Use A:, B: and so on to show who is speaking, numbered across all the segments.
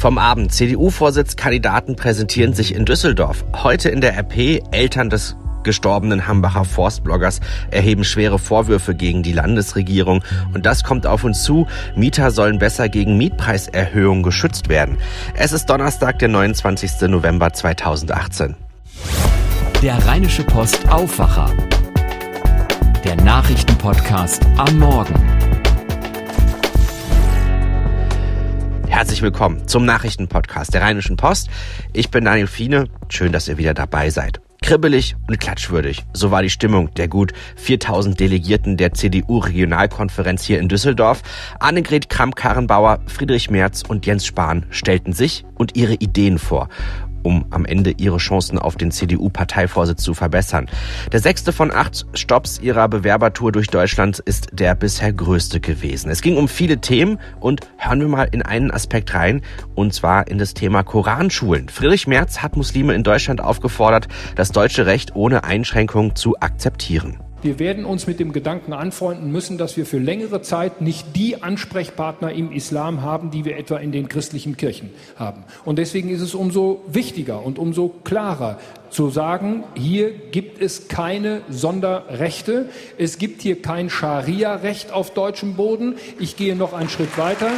A: Vom Abend. CDU-Vorsitzkandidaten präsentieren sich in Düsseldorf. Heute in der RP Eltern des gestorbenen Hambacher Forstbloggers erheben schwere Vorwürfe gegen die Landesregierung. Und das kommt auf uns zu. Mieter sollen besser gegen Mietpreiserhöhungen geschützt werden. Es ist Donnerstag, der 29. November 2018.
B: Der Rheinische Post Aufwacher. Der Nachrichtenpodcast am Morgen.
A: Herzlich willkommen zum Nachrichtenpodcast der Rheinischen Post. Ich bin Daniel Fiene. Schön, dass ihr wieder dabei seid. Kribbelig und klatschwürdig. So war die Stimmung der gut 4000 Delegierten der CDU-Regionalkonferenz hier in Düsseldorf. Annegret Kramp-Karrenbauer, Friedrich Merz und Jens Spahn stellten sich und ihre Ideen vor um am Ende ihre Chancen auf den CDU-Parteivorsitz zu verbessern. Der sechste von acht Stops ihrer Bewerbertour durch Deutschland ist der bisher größte gewesen. Es ging um viele Themen und hören wir mal in einen Aspekt rein, und zwar in das Thema Koranschulen. Friedrich Merz hat Muslime in Deutschland aufgefordert, das deutsche Recht ohne Einschränkung zu akzeptieren.
C: Wir werden uns mit dem Gedanken anfreunden müssen, dass wir für längere Zeit nicht die Ansprechpartner im Islam haben, die wir etwa in den christlichen Kirchen haben. Und deswegen ist es umso wichtiger und umso klarer zu sagen, hier gibt es keine Sonderrechte, es gibt hier kein Scharia-Recht auf deutschem Boden. Ich gehe noch einen Schritt weiter.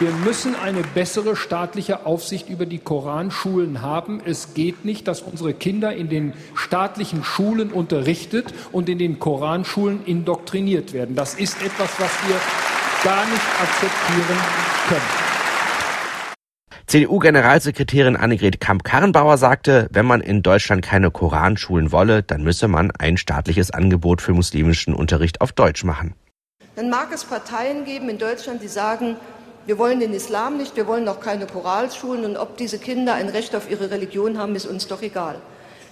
C: Wir müssen eine bessere staatliche Aufsicht über die Koranschulen haben. Es geht nicht, dass unsere Kinder in den staatlichen Schulen unterrichtet und in den Koranschulen indoktriniert werden. Das ist etwas, was wir gar nicht akzeptieren können.
A: CDU-Generalsekretärin Annegret Kamp-Karrenbauer sagte, wenn man in Deutschland keine Koranschulen wolle, dann müsse man ein staatliches Angebot für muslimischen Unterricht auf Deutsch machen.
D: Dann mag es Parteien geben in Deutschland, die sagen, wir wollen den Islam nicht, wir wollen auch keine Choralschulen und ob diese Kinder ein Recht auf ihre Religion haben, ist uns doch egal.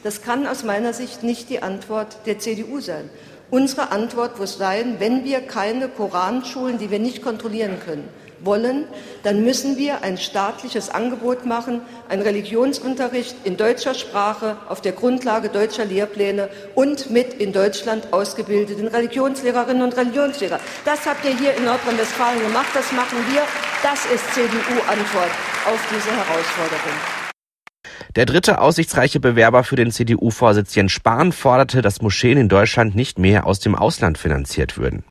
D: Das kann aus meiner Sicht nicht die Antwort der CDU sein. Unsere Antwort muss sein, wenn wir keine Koranschulen, die wir nicht kontrollieren können, wollen, dann müssen wir ein staatliches Angebot machen, einen Religionsunterricht in deutscher Sprache auf der Grundlage deutscher Lehrpläne und mit in Deutschland ausgebildeten Religionslehrerinnen und Religionslehrer. Das habt ihr hier in Nordrhein-Westfalen gemacht, das machen wir. Das ist CDU-Antwort auf diese Herausforderung.
A: Der dritte aussichtsreiche Bewerber für den CDU-Vorsitz Jens Spahn forderte, dass Moscheen in Deutschland nicht mehr aus dem Ausland finanziert würden.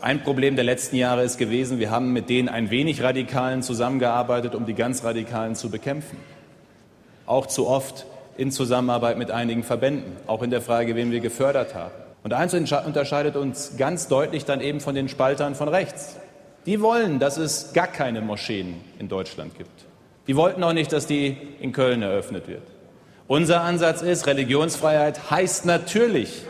E: Ein Problem der letzten Jahre ist gewesen, wir haben mit den ein wenig Radikalen zusammengearbeitet, um die ganz Radikalen zu bekämpfen. Auch zu oft in Zusammenarbeit mit einigen Verbänden, auch in der Frage, wen wir gefördert haben. Und eins unterscheidet uns ganz deutlich dann eben von den Spaltern von rechts. Die wollen, dass es gar keine Moscheen in Deutschland gibt. Die wollten auch nicht, dass die in Köln eröffnet wird. Unser Ansatz ist, Religionsfreiheit heißt natürlich,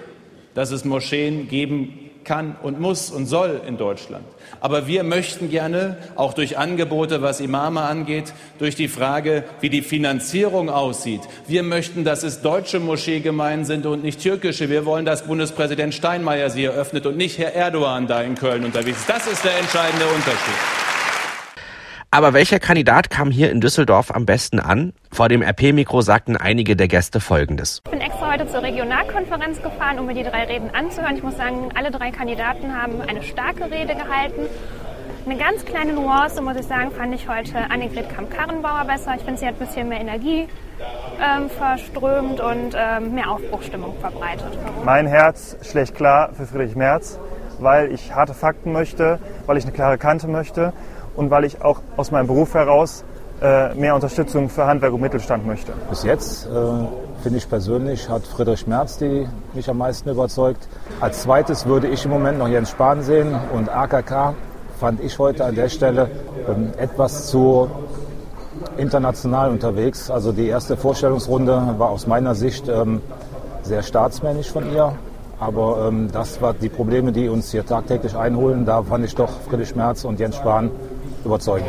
E: dass es Moscheen geben kann und muss und soll in Deutschland. Aber wir möchten gerne auch durch Angebote, was Imame angeht, durch die Frage, wie die Finanzierung aussieht. Wir möchten, dass es deutsche Moscheegemeinden sind und nicht türkische. Wir wollen, dass Bundespräsident Steinmeier sie eröffnet und nicht Herr Erdogan da in Köln unterwegs ist. Das ist der entscheidende Unterschied.
A: Aber welcher Kandidat kam hier in Düsseldorf am besten an? Vor dem RP-Mikro sagten einige der Gäste Folgendes.
F: Ich bin extra heute zur Regionalkonferenz gefahren, um mir die drei Reden anzuhören. Ich muss sagen, alle drei Kandidaten haben eine starke Rede gehalten. Eine ganz kleine Nuance, muss ich sagen, fand ich heute Annegret Kamp-Karrenbauer besser. Ich finde, sie hat ein bisschen mehr Energie ähm, verströmt und ähm, mehr Aufbruchstimmung verbreitet.
G: Mein Herz schlägt klar für Friedrich Merz, weil ich harte Fakten möchte, weil ich eine klare Kante möchte und weil ich auch aus meinem Beruf heraus äh, mehr Unterstützung für Handwerk und Mittelstand möchte.
H: Bis jetzt äh, finde ich persönlich hat Friedrich Merz die mich am meisten überzeugt. Als zweites würde ich im Moment noch Jens Spahn sehen und AKK fand ich heute an der Stelle ähm, etwas zu international unterwegs. Also die erste Vorstellungsrunde war aus meiner Sicht ähm, sehr staatsmännisch von ihr. Aber ähm, das war die Probleme, die uns hier tagtäglich einholen. Da fand ich doch Friedrich Merz und Jens Spahn überzeugen?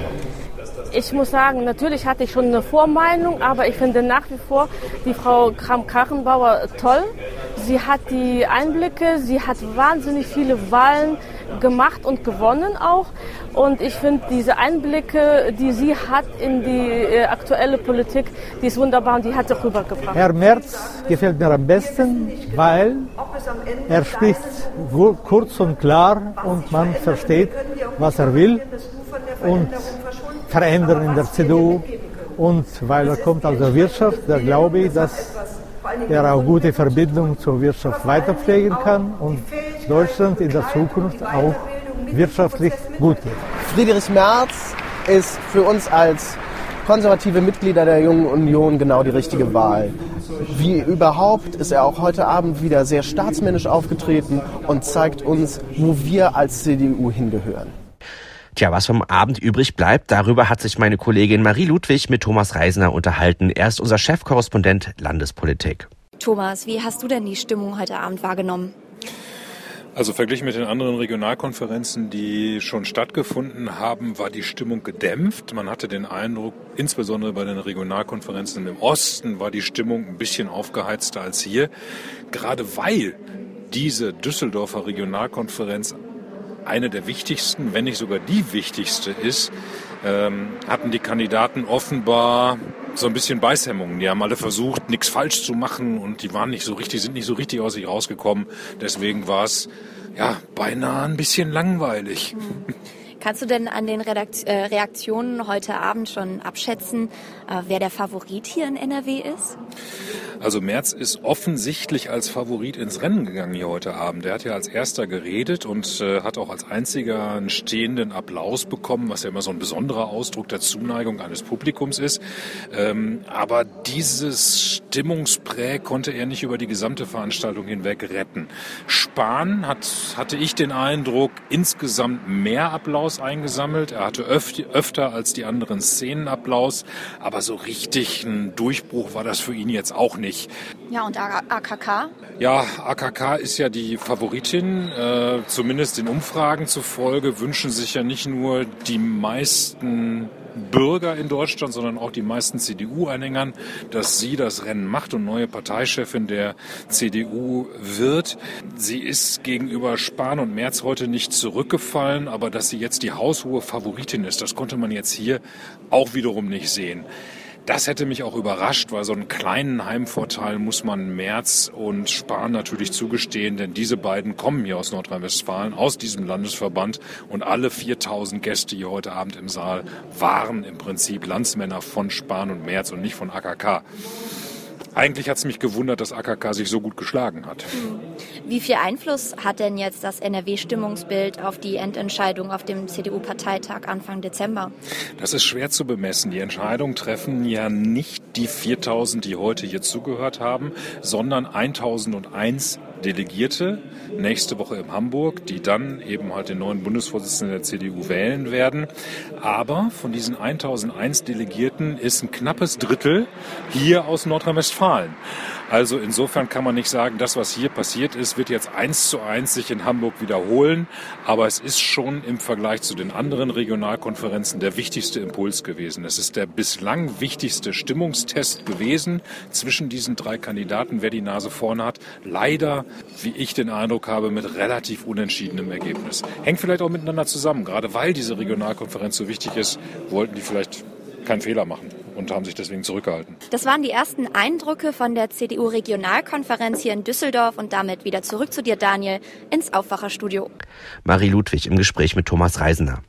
I: Ich muss sagen, natürlich hatte ich schon eine Vormeinung, aber ich finde nach wie vor die Frau Kram-Karrenbauer toll. Sie hat die Einblicke, sie hat wahnsinnig viele Wahlen gemacht und gewonnen auch. Und ich finde diese Einblicke, die sie hat in die äh, aktuelle Politik, die ist wunderbar und die hat sie rübergebracht.
J: Herr Merz gefällt mir am besten, weil er spricht kurz und klar und man versteht, was er will. Und verändern in der CDU. Und weil er kommt aus der Wirtschaft, da glaube ich, dass er auch gute Verbindungen zur Wirtschaft weiterpflegen kann und Deutschland in der Zukunft auch wirtschaftlich gut wird.
K: Friedrich Merz ist für uns als konservative Mitglieder der Jungen Union genau die richtige Wahl. Wie überhaupt ist er auch heute Abend wieder sehr staatsmännisch aufgetreten und zeigt uns, wo wir als CDU hingehören.
A: Tja, was vom Abend übrig bleibt, darüber hat sich meine Kollegin Marie Ludwig mit Thomas Reisner unterhalten. Er ist unser Chefkorrespondent Landespolitik.
L: Thomas, wie hast du denn die Stimmung heute Abend wahrgenommen?
M: Also verglichen mit den anderen Regionalkonferenzen, die schon stattgefunden haben, war die Stimmung gedämpft. Man hatte den Eindruck, insbesondere bei den Regionalkonferenzen im Osten war die Stimmung ein bisschen aufgeheizter als hier. Gerade weil diese Düsseldorfer Regionalkonferenz eine der wichtigsten, wenn nicht sogar die wichtigste ist, ähm, hatten die Kandidaten offenbar so ein bisschen Beißhemmungen. Die haben alle versucht, nichts falsch zu machen und die waren nicht so richtig, sind nicht so richtig aus sich rausgekommen. Deswegen war es ja beinahe ein bisschen langweilig.
L: Kannst du denn an den Redakt äh, Reaktionen heute Abend schon abschätzen, äh, wer der Favorit hier in NRW ist?
M: Also Merz ist offensichtlich als Favorit ins Rennen gegangen hier heute Abend. Er hat ja als erster geredet und äh, hat auch als einziger einen stehenden Applaus bekommen, was ja immer so ein besonderer Ausdruck der Zuneigung eines Publikums ist. Ähm, aber dieses Stimmungsprä konnte er nicht über die gesamte Veranstaltung hinweg retten. Spahn hat, hatte ich den Eindruck, insgesamt mehr Applaus eingesammelt. Er hatte öf öfter als die anderen Szenen Applaus, aber so richtig ein Durchbruch war das für ihn jetzt auch nicht nicht.
L: Ja, und AKK?
M: Ja, AKK ist ja die Favoritin. Äh, zumindest den Umfragen zufolge wünschen sich ja nicht nur die meisten Bürger in Deutschland, sondern auch die meisten CDU-Anhängern, dass sie das Rennen macht und neue Parteichefin der CDU wird. Sie ist gegenüber Spahn und Merz heute nicht zurückgefallen, aber dass sie jetzt die haushohe Favoritin ist, das konnte man jetzt hier auch wiederum nicht sehen. Das hätte mich auch überrascht, weil so einen kleinen Heimvorteil muss man Merz und Spahn natürlich zugestehen, denn diese beiden kommen hier aus Nordrhein-Westfalen, aus diesem Landesverband und alle 4000 Gäste hier heute Abend im Saal waren im Prinzip Landsmänner von Spahn und Merz und nicht von AKK. Eigentlich hat es mich gewundert, dass AKK sich so gut geschlagen hat.
L: Wie viel Einfluss hat denn jetzt das NRW-Stimmungsbild auf die Endentscheidung auf dem CDU-Parteitag Anfang Dezember?
M: Das ist schwer zu bemessen. Die Entscheidung treffen ja nicht die 4000, die heute hier zugehört haben, sondern 1001 Delegierte nächste Woche in Hamburg, die dann eben halt den neuen Bundesvorsitzenden der CDU wählen werden. Aber von diesen 1001 Delegierten ist ein knappes Drittel hier aus Nordrhein-Westfalen. Also insofern kann man nicht sagen, das, was hier passiert ist, wird jetzt eins zu eins sich in Hamburg wiederholen. Aber es ist schon im Vergleich zu den anderen Regionalkonferenzen der wichtigste Impuls gewesen. Es ist der bislang wichtigste Stimmungstest gewesen zwischen diesen drei Kandidaten, wer die Nase vorne hat. Leider, wie ich den Eindruck habe, mit relativ unentschiedenem Ergebnis. Hängt vielleicht auch miteinander zusammen. Gerade weil diese Regionalkonferenz so wichtig ist, wollten die vielleicht keinen Fehler machen und haben sich deswegen zurückgehalten.
L: Das waren die ersten Eindrücke von der CDU-Regionalkonferenz hier in Düsseldorf und damit wieder zurück zu dir, Daniel, ins Aufwacherstudio.
A: Marie Ludwig im Gespräch mit Thomas Reisener.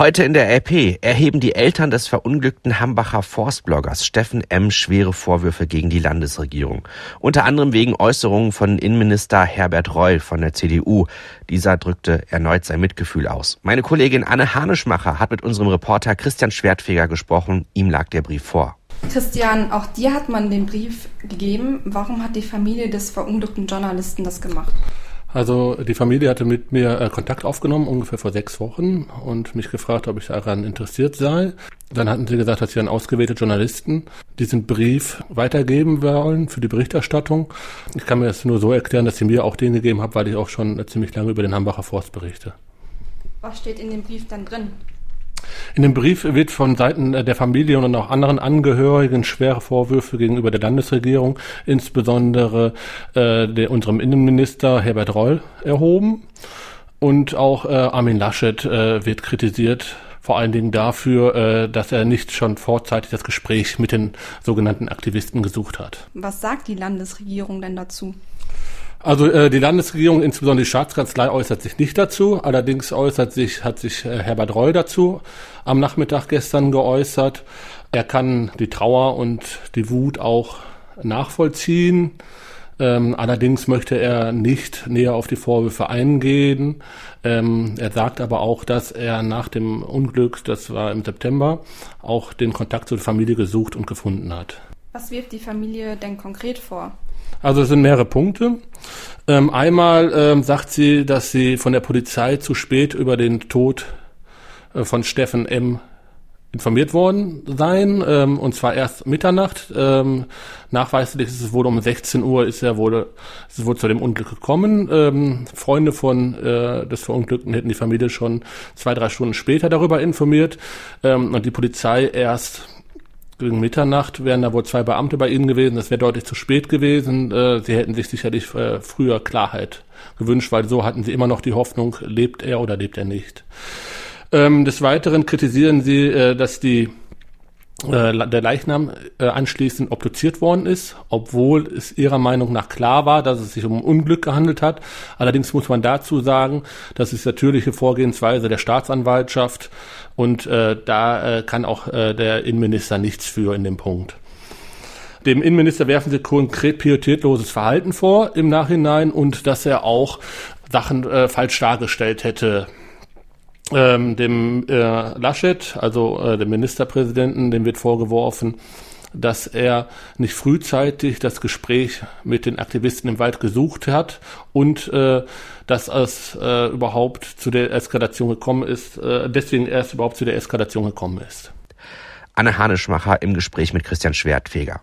A: Heute in der LP erheben die Eltern des verunglückten Hambacher Forstbloggers Steffen M. schwere Vorwürfe gegen die Landesregierung. Unter anderem wegen Äußerungen von Innenminister Herbert Reul von der CDU. Dieser drückte erneut sein Mitgefühl aus. Meine Kollegin Anne Haneschmacher hat mit unserem Reporter Christian Schwertfeger gesprochen. Ihm lag der Brief vor.
N: Christian, auch dir hat man den Brief gegeben. Warum hat die Familie des verunglückten Journalisten das gemacht?
O: Also die Familie hatte mit mir äh, Kontakt aufgenommen, ungefähr vor sechs Wochen, und mich gefragt, ob ich daran interessiert sei. Dann hatten sie gesagt, dass sie an ausgewählte Journalisten diesen Brief weitergeben wollen für die Berichterstattung. Ich kann mir das nur so erklären, dass sie mir auch den gegeben haben, weil ich auch schon ziemlich lange über den Hambacher Forst berichte.
N: Was steht in dem Brief dann drin?
O: In dem Brief wird von Seiten der Familie und auch anderen Angehörigen schwere Vorwürfe gegenüber der Landesregierung, insbesondere äh, der, unserem Innenminister Herbert Reul, erhoben. Und auch äh, Armin Laschet äh, wird kritisiert, vor allen Dingen dafür, äh, dass er nicht schon vorzeitig das Gespräch mit den sogenannten Aktivisten gesucht hat.
N: Was sagt die Landesregierung denn dazu?
O: Also äh, die Landesregierung, insbesondere die Staatskanzlei, äußert sich nicht dazu. Allerdings äußert sich, hat sich äh, Herbert Reul dazu am Nachmittag gestern geäußert. Er kann die Trauer und die Wut auch nachvollziehen. Ähm, allerdings möchte er nicht näher auf die Vorwürfe eingehen. Ähm, er sagt aber auch, dass er nach dem Unglück, das war im September, auch den Kontakt zur Familie gesucht und gefunden hat.
N: Was wirft die Familie denn konkret vor?
O: Also es sind mehrere Punkte. Ähm, einmal ähm, sagt sie, dass sie von der Polizei zu spät über den Tod äh, von Steffen M. informiert worden seien, ähm, und zwar erst Mitternacht. Ähm, nachweislich ist es wohl um 16 Uhr ist er wohl, ist es wohl zu dem Unglück gekommen. Ähm, Freunde von äh, des Verunglückten hätten die Familie schon zwei, drei Stunden später darüber informiert ähm, und die Polizei erst gegen Mitternacht wären da wohl zwei Beamte bei Ihnen gewesen. Das wäre deutlich zu spät gewesen. Äh, Sie hätten sich sicherlich äh, früher Klarheit gewünscht, weil so hatten Sie immer noch die Hoffnung, lebt er oder lebt er nicht. Ähm, des Weiteren kritisieren Sie, äh, dass die äh, der Leichnam äh, anschließend obduziert worden ist, obwohl es ihrer Meinung nach klar war, dass es sich um Unglück gehandelt hat. Allerdings muss man dazu sagen, das ist natürliche Vorgehensweise der Staatsanwaltschaft und äh, da äh, kann auch äh, der Innenminister nichts für in dem Punkt. Dem Innenminister werfen sie konkret prioritätloses Verhalten vor im Nachhinein und dass er auch Sachen äh, falsch dargestellt hätte ähm, dem äh, Laschet, also äh, dem Ministerpräsidenten, dem wird vorgeworfen, dass er nicht frühzeitig das Gespräch mit den Aktivisten im Wald gesucht hat und äh, dass es äh, überhaupt zu der Eskalation gekommen ist, äh, deswegen erst überhaupt zu der Eskalation gekommen ist.
A: Anne Hanischmacher im Gespräch mit Christian Schwertfeger.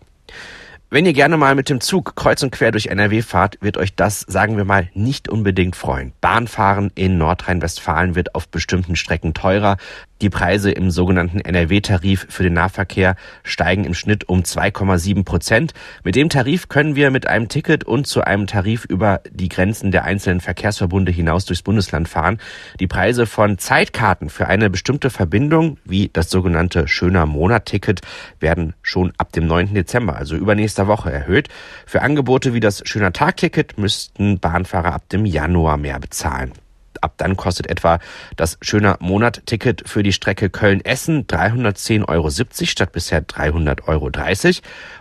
A: Wenn ihr gerne mal mit dem Zug kreuz und quer durch NRW fahrt, wird euch das, sagen wir mal, nicht unbedingt freuen. Bahnfahren in Nordrhein-Westfalen wird auf bestimmten Strecken teurer. Die Preise im sogenannten NRW-Tarif für den Nahverkehr steigen im Schnitt um 2,7 Prozent. Mit dem Tarif können wir mit einem Ticket und zu einem Tarif über die Grenzen der einzelnen Verkehrsverbunde hinaus durchs Bundesland fahren. Die Preise von Zeitkarten für eine bestimmte Verbindung, wie das sogenannte Schöner Monat-Ticket, werden schon ab dem 9. Dezember, also übernächster Woche, erhöht. Für Angebote wie das Schöner Tag-Ticket müssten Bahnfahrer ab dem Januar mehr bezahlen. Ab dann kostet etwa das schöner Monat-Ticket für die Strecke Köln-Essen 310,70 Euro statt bisher 300,30 Euro.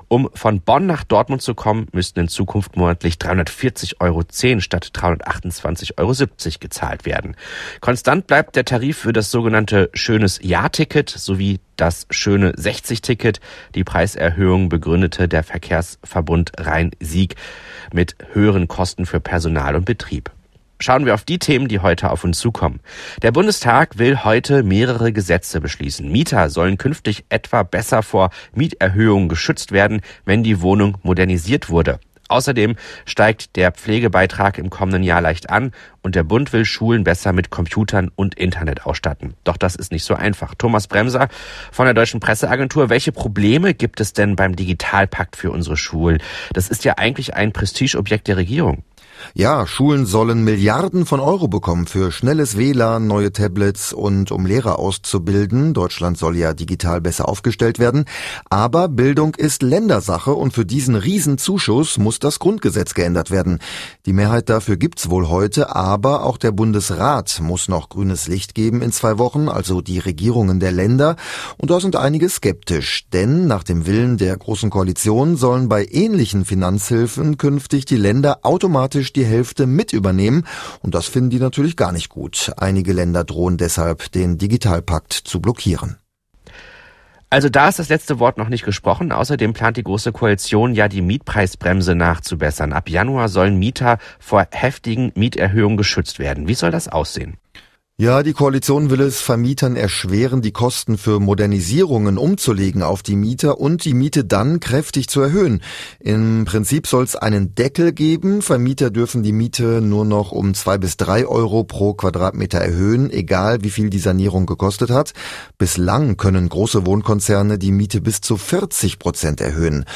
A: Um von Bonn nach Dortmund zu kommen, müssten in Zukunft monatlich 340,10 Euro statt 328,70 Euro gezahlt werden. Konstant bleibt der Tarif für das sogenannte Schönes Jahr-Ticket sowie das schöne 60-Ticket. Die Preiserhöhung begründete der Verkehrsverbund Rhein-Sieg mit höheren Kosten für Personal und Betrieb. Schauen wir auf die Themen, die heute auf uns zukommen. Der Bundestag will heute mehrere Gesetze beschließen. Mieter sollen künftig etwa besser vor Mieterhöhungen geschützt werden, wenn die Wohnung modernisiert wurde. Außerdem steigt der Pflegebeitrag im kommenden Jahr leicht an und der Bund will Schulen besser mit Computern und Internet ausstatten. Doch das ist nicht so einfach. Thomas Bremser von der Deutschen Presseagentur, welche Probleme gibt es denn beim Digitalpakt für unsere Schulen? Das ist ja eigentlich ein Prestigeobjekt der Regierung.
P: Ja, Schulen sollen Milliarden von Euro bekommen für schnelles WLAN, neue Tablets und um Lehrer auszubilden. Deutschland soll ja digital besser aufgestellt werden. Aber Bildung ist Ländersache und für diesen Riesenzuschuss muss das Grundgesetz geändert werden. Die Mehrheit dafür gibt's wohl heute, aber auch der Bundesrat muss noch grünes Licht geben in zwei Wochen, also die Regierungen der Länder. Und da sind einige skeptisch, denn nach dem Willen der Großen Koalition sollen bei ähnlichen Finanzhilfen künftig die Länder automatisch die Hälfte mit übernehmen. Und das finden die natürlich gar nicht gut. Einige Länder drohen deshalb, den Digitalpakt zu blockieren.
A: Also da ist das letzte Wort noch nicht gesprochen. Außerdem plant die Große Koalition ja die Mietpreisbremse nachzubessern. Ab Januar sollen Mieter vor heftigen Mieterhöhungen geschützt werden. Wie soll das aussehen?
P: Ja, die Koalition will es Vermietern erschweren, die Kosten für Modernisierungen umzulegen auf die Mieter und die Miete dann kräftig zu erhöhen. Im Prinzip soll es einen Deckel geben. Vermieter dürfen die Miete nur noch um zwei bis drei Euro pro Quadratmeter erhöhen, egal wie viel die Sanierung gekostet hat. Bislang können große Wohnkonzerne die Miete bis zu 40 Prozent erhöhen.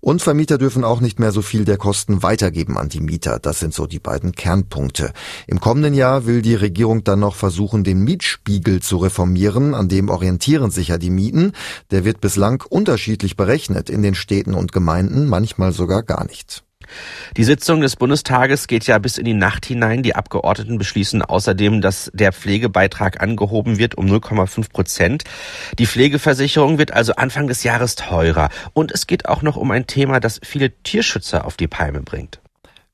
P: Und Vermieter dürfen auch nicht mehr so viel der Kosten weitergeben an die Mieter. Das sind so die beiden Kernpunkte. Im kommenden Jahr will die Regierung dann noch versuchen, den Mietspiegel zu reformieren, an dem orientieren sich ja die Mieten. Der wird bislang unterschiedlich berechnet in den Städten und Gemeinden, manchmal sogar gar nicht.
A: Die Sitzung des Bundestages geht ja bis in die Nacht hinein. Die Abgeordneten beschließen außerdem, dass der Pflegebeitrag angehoben wird um 0,5 Prozent. Die Pflegeversicherung wird also Anfang des Jahres teurer. Und es geht auch noch um ein Thema, das viele Tierschützer auf die Palme bringt.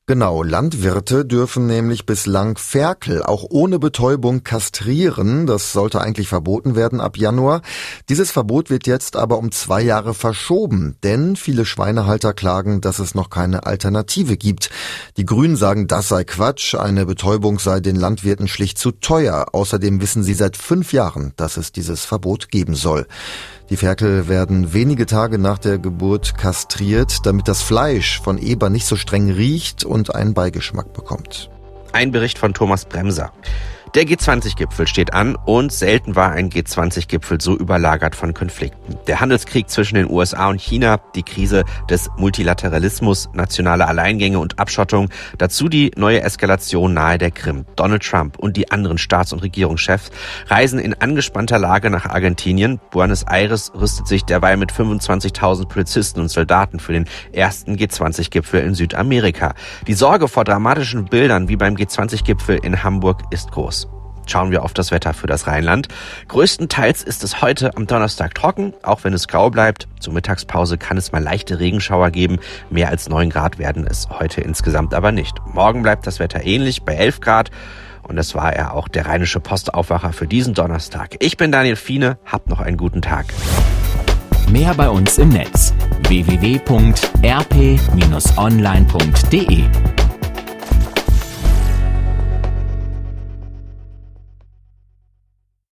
P: Genau, Landwirte dürfen nämlich bislang Ferkel auch ohne Betäubung kastrieren. Das sollte eigentlich verboten werden ab Januar. Dieses Verbot wird jetzt aber um zwei Jahre verschoben, denn viele Schweinehalter klagen, dass es noch keine Alternative gibt. Die Grünen sagen, das sei Quatsch, eine Betäubung sei den Landwirten schlicht zu teuer. Außerdem wissen sie seit fünf Jahren, dass es dieses Verbot geben soll. Die Ferkel werden wenige Tage nach der Geburt kastriert, damit das Fleisch von Eber nicht so streng riecht und einen Beigeschmack bekommt.
A: Ein Bericht von Thomas Bremser. Der G20-Gipfel steht an und selten war ein G20-Gipfel so überlagert von Konflikten. Der Handelskrieg zwischen den USA und China, die Krise des Multilateralismus, nationale Alleingänge und Abschottung, dazu die neue Eskalation nahe der Krim. Donald Trump und die anderen Staats- und Regierungschefs reisen in angespannter Lage nach Argentinien. Buenos Aires rüstet sich derweil mit 25.000 Polizisten und Soldaten für den ersten G20-Gipfel in Südamerika. Die Sorge vor dramatischen Bildern wie beim G20-Gipfel in Hamburg ist groß. Schauen wir auf das Wetter für das Rheinland. Größtenteils ist es heute am Donnerstag trocken, auch wenn es grau bleibt. Zur Mittagspause kann es mal leichte Regenschauer geben. Mehr als 9 Grad werden es heute insgesamt aber nicht. Morgen bleibt das Wetter ähnlich bei 11 Grad. Und das war er auch, der Rheinische Postaufwacher für diesen Donnerstag. Ich bin Daniel Fiene, habt noch einen guten Tag.
B: Mehr bei uns im Netz www.rp-online.de